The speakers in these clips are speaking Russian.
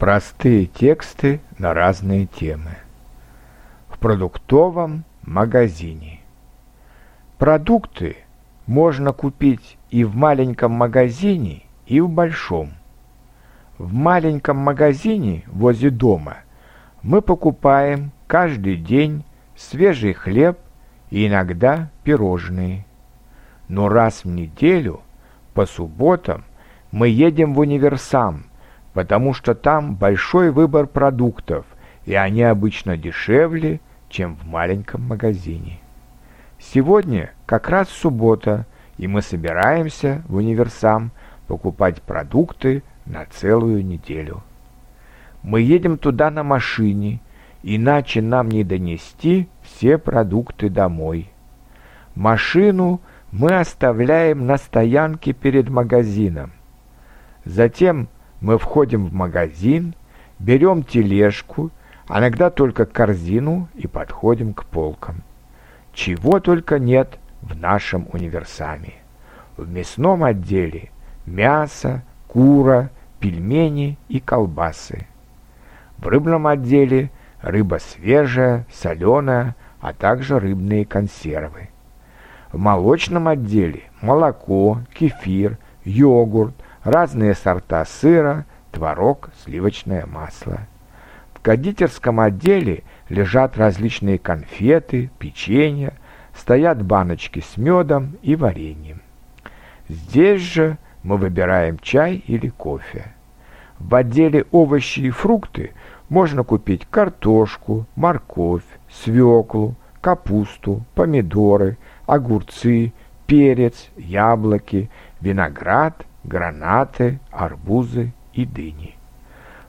Простые тексты на разные темы. В продуктовом магазине. Продукты можно купить и в маленьком магазине, и в большом. В маленьком магазине возле дома мы покупаем каждый день свежий хлеб и иногда пирожные. Но раз в неделю, по субботам, мы едем в универсам – потому что там большой выбор продуктов, и они обычно дешевле, чем в маленьком магазине. Сегодня как раз суббота, и мы собираемся в универсам покупать продукты на целую неделю. Мы едем туда на машине, иначе нам не донести все продукты домой. Машину мы оставляем на стоянке перед магазином. Затем мы входим в магазин, берем тележку, иногда только корзину и подходим к полкам. Чего только нет в нашем универсаме. В мясном отделе мясо, кура, пельмени и колбасы. В рыбном отделе рыба свежая, соленая, а также рыбные консервы. В молочном отделе молоко, кефир, йогурт, разные сорта сыра, творог, сливочное масло. В кондитерском отделе лежат различные конфеты, печенье, стоят баночки с медом и вареньем. Здесь же мы выбираем чай или кофе. В отделе овощи и фрукты можно купить картошку, морковь, свеклу, капусту, помидоры, огурцы, перец, яблоки, виноград гранаты, арбузы и дыни.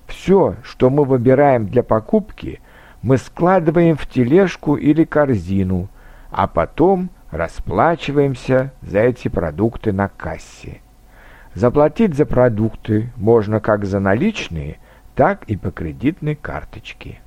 Все, что мы выбираем для покупки, мы складываем в тележку или корзину, а потом расплачиваемся за эти продукты на кассе. Заплатить за продукты можно как за наличные, так и по кредитной карточке.